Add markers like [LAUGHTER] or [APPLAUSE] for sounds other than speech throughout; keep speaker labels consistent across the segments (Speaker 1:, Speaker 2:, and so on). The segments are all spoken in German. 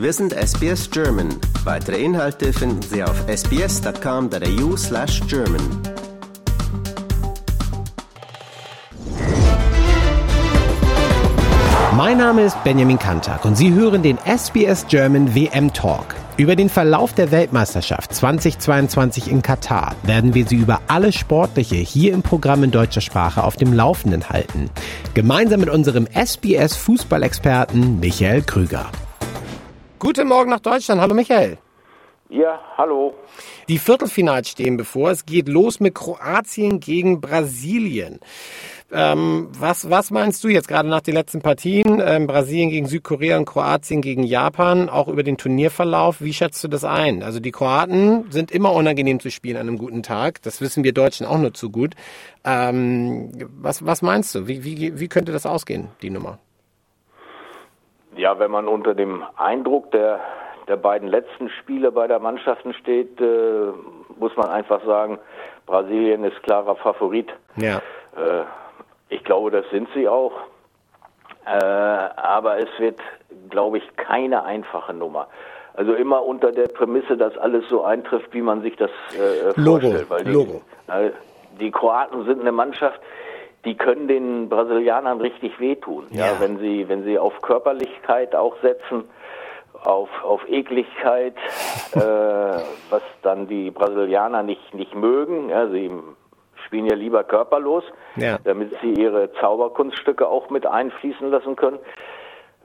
Speaker 1: Wir sind SBS German. Weitere Inhalte finden Sie auf sbs.com.au slash German.
Speaker 2: Mein Name ist Benjamin Kantak und Sie hören den SBS German WM Talk. Über den Verlauf der Weltmeisterschaft 2022 in Katar werden wir Sie über alles Sportliche hier im Programm in deutscher Sprache auf dem Laufenden halten. Gemeinsam mit unserem SBS Fußballexperten Michael Krüger. Guten Morgen nach Deutschland. Hallo Michael.
Speaker 3: Ja, hallo.
Speaker 2: Die Viertelfinals stehen bevor. Es geht los mit Kroatien gegen Brasilien. Ähm, was, was meinst du jetzt gerade nach den letzten Partien? Ähm, Brasilien gegen Südkorea und Kroatien gegen Japan, auch über den Turnierverlauf. Wie schätzt du das ein? Also die Kroaten sind immer unangenehm zu spielen an einem guten Tag. Das wissen wir Deutschen auch nur zu gut. Ähm, was, was meinst du? Wie, wie, wie könnte das ausgehen, die Nummer?
Speaker 3: Ja, wenn man unter dem Eindruck der, der beiden letzten Spiele bei der Mannschaften steht, äh, muss man einfach sagen, Brasilien ist klarer Favorit.
Speaker 2: Ja.
Speaker 3: Äh, ich glaube, das sind sie auch. Äh, aber es wird, glaube ich, keine einfache Nummer. Also immer unter der Prämisse, dass alles so eintrifft, wie man sich das äh,
Speaker 2: Logo,
Speaker 3: vorstellt. Weil die,
Speaker 2: Logo.
Speaker 3: Äh, die Kroaten sind eine Mannschaft, die können den Brasilianern richtig wehtun. Ja,
Speaker 2: Ja.
Speaker 3: wenn sie, wenn sie auf Körperlichkeit auch setzen, auf, auf Ekligkeit, [LAUGHS] äh, was dann die Brasilianer nicht, nicht mögen. Ja, sie spielen ja lieber körperlos,
Speaker 2: Ja.
Speaker 3: damit sie ihre Zauberkunststücke auch mit einfließen lassen können.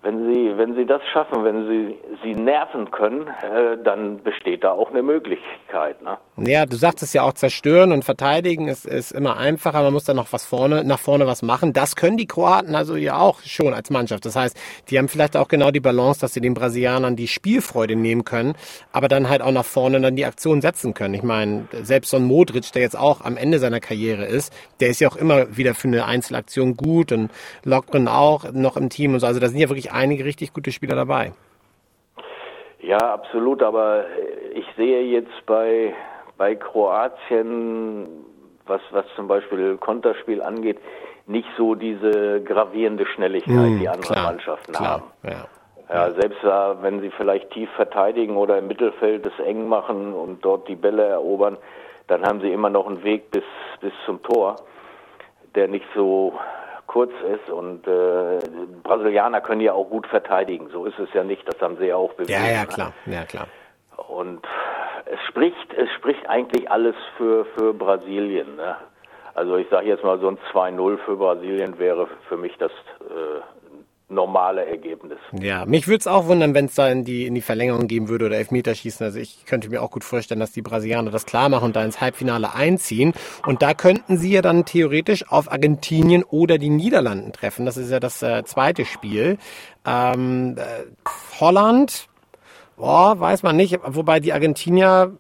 Speaker 3: Wenn sie, wenn sie das schaffen, wenn sie sie nerven können, äh, dann besteht da auch eine Möglichkeit. Ne?
Speaker 2: Ja, du sagtest ja auch zerstören und verteidigen ist, ist immer einfacher. Man muss dann noch was vorne, nach vorne was machen. Das können die Kroaten also ja auch schon als Mannschaft. Das heißt, die haben vielleicht auch genau die Balance, dass sie den Brasilianern die Spielfreude nehmen können, aber dann halt auch nach vorne dann die Aktion setzen können. Ich meine, selbst so ein Modric, der jetzt auch am Ende seiner Karriere ist, der ist ja auch immer wieder für eine Einzelaktion gut und Lockren auch noch im Team und so. Also da sind ja wirklich einige richtig gute Spieler dabei.
Speaker 3: Ja, absolut, aber ich sehe jetzt bei, bei Kroatien, was, was zum Beispiel Konterspiel angeht, nicht so diese gravierende Schnelligkeit, die andere
Speaker 2: klar,
Speaker 3: Mannschaften
Speaker 2: klar,
Speaker 3: haben.
Speaker 2: ja.
Speaker 3: Ja, selbst da, wenn sie vielleicht tief verteidigen oder im Mittelfeld es eng machen und dort die Bälle erobern, dann haben sie immer noch einen Weg bis, bis zum Tor, der nicht so kurz ist. Und äh, Brasilianer können ja auch gut verteidigen. So ist es ja nicht. Das haben sie ja auch bewiesen.
Speaker 2: Ja, ja, klar, ja, klar.
Speaker 3: Und es spricht, es spricht eigentlich alles für, für Brasilien. Ne? Also ich sage jetzt mal, so ein 2-0 für Brasilien wäre für mich das äh, normale Ergebnis.
Speaker 2: Ja, mich würde es auch wundern, wenn es da in die, in die Verlängerung geben würde oder Elfmeterschießen. Also ich könnte mir auch gut vorstellen, dass die Brasilianer das klar machen und da ins Halbfinale einziehen. Und da könnten sie ja dann theoretisch auf Argentinien oder die Niederlanden treffen. Das ist ja das äh, zweite Spiel. Ähm, äh, Holland, boah, weiß man nicht. Wobei die Argentinier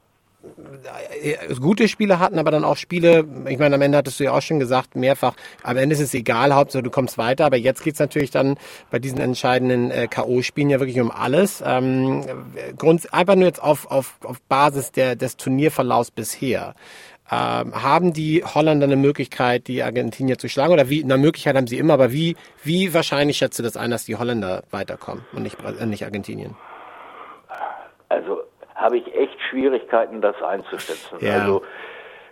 Speaker 2: gute Spiele hatten, aber dann auch Spiele, ich meine, am Ende hattest du ja auch schon gesagt, mehrfach, am Ende ist es egal, Hauptsache du kommst weiter, aber jetzt geht's natürlich dann bei diesen entscheidenden äh, K.O.-Spielen ja wirklich um alles. Ähm, Grund, einfach nur jetzt auf, auf, auf Basis der, des Turnierverlaufs bisher. Ähm, haben die Holländer eine Möglichkeit, die Argentinier zu schlagen? Oder wie, eine Möglichkeit haben sie immer, aber wie, wie wahrscheinlich schätzt du das ein, dass die Holländer weiterkommen und nicht, äh, nicht Argentinien?
Speaker 3: Habe ich echt Schwierigkeiten, das einzuschätzen.
Speaker 2: Ja.
Speaker 3: Also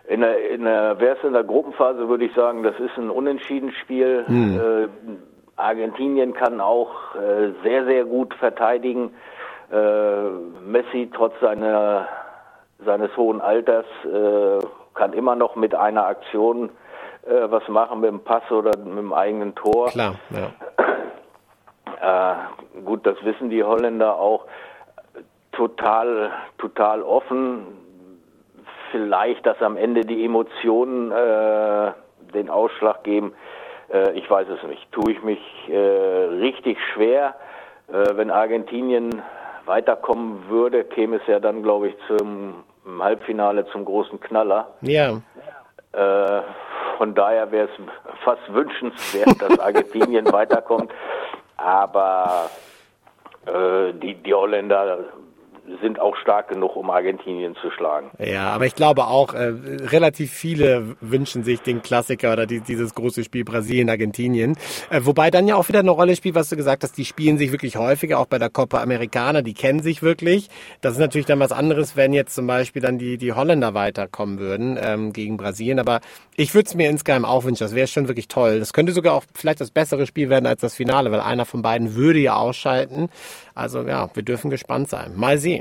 Speaker 3: in der, in der, wäre es in der Gruppenphase, würde ich sagen, das ist ein Unentschieden-Spiel. Äh, Argentinien kann auch äh, sehr, sehr gut verteidigen. Äh, Messi, trotz seiner, seines hohen Alters, äh, kann immer noch mit einer Aktion äh, was machen, mit dem Pass oder mit dem eigenen Tor.
Speaker 2: Klar, ja.
Speaker 3: Äh, gut, das wissen die Holländer auch. Total, total offen. Vielleicht, dass am Ende die Emotionen äh, den Ausschlag geben. Äh, ich weiß es nicht. Tue ich mich äh, richtig schwer. Äh, wenn Argentinien weiterkommen würde, käme es ja dann, glaube ich, zum Halbfinale zum großen Knaller.
Speaker 2: Ja,
Speaker 3: Äh, von daher wäre es fast wünschenswert, dass [LAUGHS] Argentinien weiterkommt. Aber äh, die, die Holländer sind auch stark genug, um Argentinien zu schlagen.
Speaker 2: Ja, aber ich glaube auch, äh, relativ viele wünschen sich den Klassiker oder die, dieses große Spiel Brasilien-Argentinien. Äh, wobei dann ja auch wieder eine Rolle spielt, was du gesagt hast, die spielen sich wirklich häufiger, auch bei der Copa Americana, die kennen sich wirklich. Das ist natürlich dann was anderes, wenn jetzt zum Beispiel dann die, die Holländer weiterkommen würden ähm, gegen Brasilien. Aber ich würde es mir insgeheim auch wünschen, das wäre schon wirklich toll. Das könnte sogar auch vielleicht das bessere Spiel werden als das Finale, weil einer von beiden würde ja ausschalten. Also ja, wir dürfen gespannt sein. Mal sehen.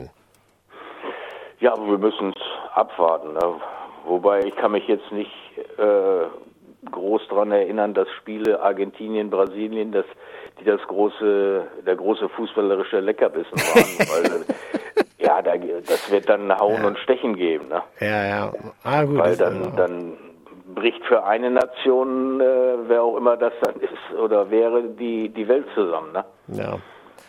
Speaker 3: Ja, aber wir müssen es abwarten. Ne? Wobei ich kann mich jetzt nicht äh, groß daran erinnern, dass Spiele Argentinien, Brasilien, dass die das große, der große fußballerische Leckerbissen waren. [LAUGHS] weil, ja, da, das wird dann Hauen ja. und Stechen geben. Ne?
Speaker 2: Ja, ja. Ah, gut,
Speaker 3: weil dann, dann bricht für eine Nation, äh, wer auch immer das dann ist oder wäre, die, die Welt zusammen. Ne?
Speaker 2: Ja.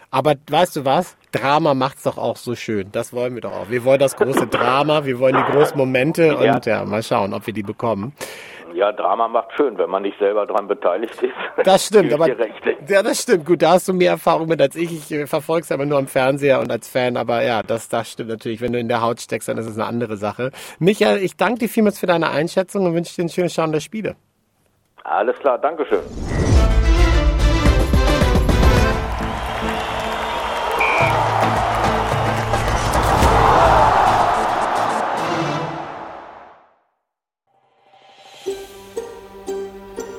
Speaker 2: Aber weißt du was? Drama macht's doch auch so schön. Das wollen wir doch auch. Wir wollen das große Drama, wir wollen die großen Momente und ja, mal schauen, ob wir die bekommen.
Speaker 3: Ja, Drama macht schön, wenn man nicht selber daran beteiligt ist.
Speaker 2: Das stimmt, aber ja, das stimmt. Gut, da hast du mehr Erfahrung mit als ich. Ich verfolge es aber nur am Fernseher und als Fan. Aber ja, das, das stimmt natürlich. Wenn du in der Haut steckst, dann ist es eine andere Sache. Michael, ich danke dir vielmals für deine Einschätzung und wünsche dir einen schönen Schauen der Spiele.
Speaker 3: Alles klar, Dankeschön.